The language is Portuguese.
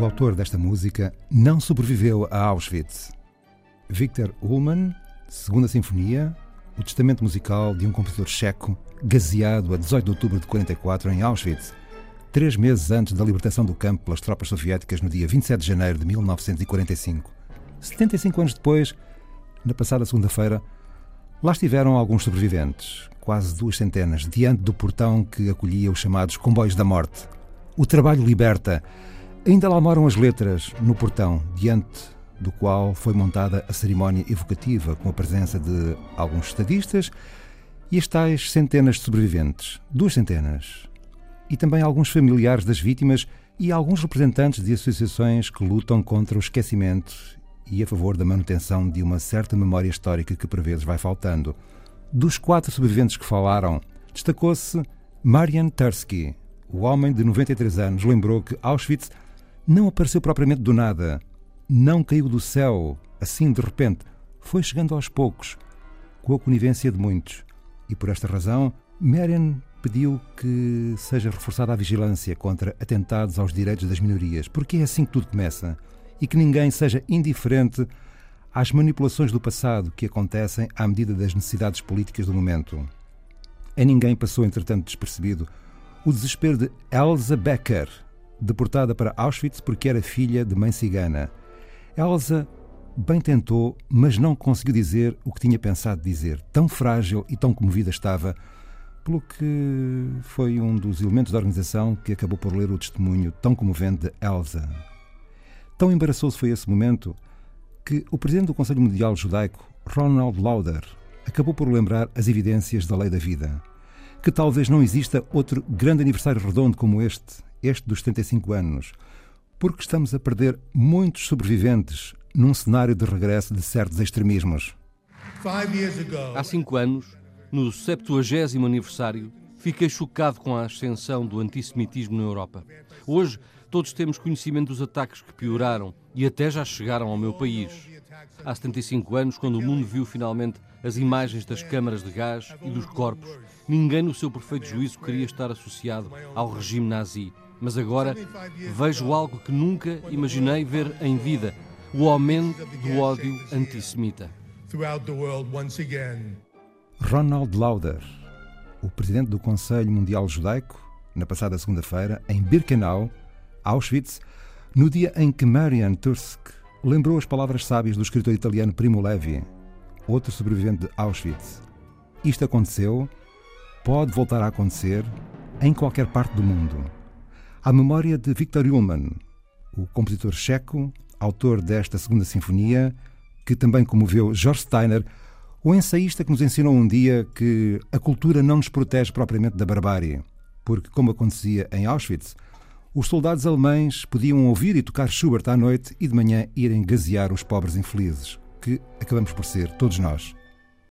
O autor desta música não sobreviveu a Auschwitz. Victor Ullmann, Segunda Sinfonia, o testamento musical de um compositor checo gaseado a 18 de outubro de 44 em Auschwitz, três meses antes da libertação do campo pelas tropas soviéticas no dia 27 de janeiro de 1945. 75 anos depois, na passada segunda-feira, lá estiveram alguns sobreviventes, quase duas centenas, diante do portão que acolhia os chamados comboios da morte. O trabalho liberta. Ainda lá moram as letras, no portão, diante do qual foi montada a cerimónia evocativa, com a presença de alguns estadistas e as tais centenas de sobreviventes, duas centenas, e também alguns familiares das vítimas e alguns representantes de associações que lutam contra o esquecimento e a favor da manutenção de uma certa memória histórica que por vezes vai faltando. Dos quatro sobreviventes que falaram, destacou-se Marian Tursky. O homem de 93 anos lembrou que Auschwitz não apareceu propriamente do nada, não caiu do céu, assim de repente, foi chegando aos poucos, com a conivência de muitos. E por esta razão, Marian pediu que seja reforçada a vigilância contra atentados aos direitos das minorias, porque é assim que tudo começa, e que ninguém seja indiferente às manipulações do passado que acontecem à medida das necessidades políticas do momento. A ninguém passou, entretanto, despercebido o desespero de Elsa Becker, deportada para Auschwitz porque era filha de mãe cigana. Elsa bem tentou, mas não conseguiu dizer o que tinha pensado dizer. Tão frágil e tão comovida estava, pelo que foi um dos elementos da organização que acabou por ler o testemunho tão comovente de Elsa. Tão embaraçoso foi esse momento que o presidente do Conselho Mundial Judaico, Ronald Lauder, acabou por lembrar as evidências da lei da vida. Que talvez não exista outro grande aniversário redondo como este, este dos 75 anos, porque estamos a perder muitos sobreviventes num cenário de regresso de certos extremismos. Há cinco anos, no 70 aniversário, fiquei chocado com a ascensão do antissemitismo na Europa. Hoje, todos temos conhecimento dos ataques que pioraram e até já chegaram ao meu país. Há 75 anos, quando o mundo viu finalmente as imagens das câmaras de gás e dos corpos, ninguém no seu perfeito juízo queria estar associado ao regime nazi. Mas agora vejo algo que nunca imaginei ver em vida: o aumento do ódio antissemita. Ronald Lauder, o presidente do Conselho Mundial Judaico, na passada segunda-feira, em Birkenau, Auschwitz, no dia em que Marian Tursk lembrou as palavras sábias do escritor italiano Primo Levi, outro sobrevivente de Auschwitz. Isto aconteceu, pode voltar a acontecer em qualquer parte do mundo. A memória de Viktor Ullmann, o compositor checo, autor desta segunda sinfonia, que também comoveu George Steiner, o ensaísta que nos ensinou um dia que a cultura não nos protege propriamente da barbárie, porque, como acontecia em Auschwitz, os soldados alemães podiam ouvir e tocar Schubert à noite e de manhã irem gasear os pobres infelizes, que acabamos por ser todos nós.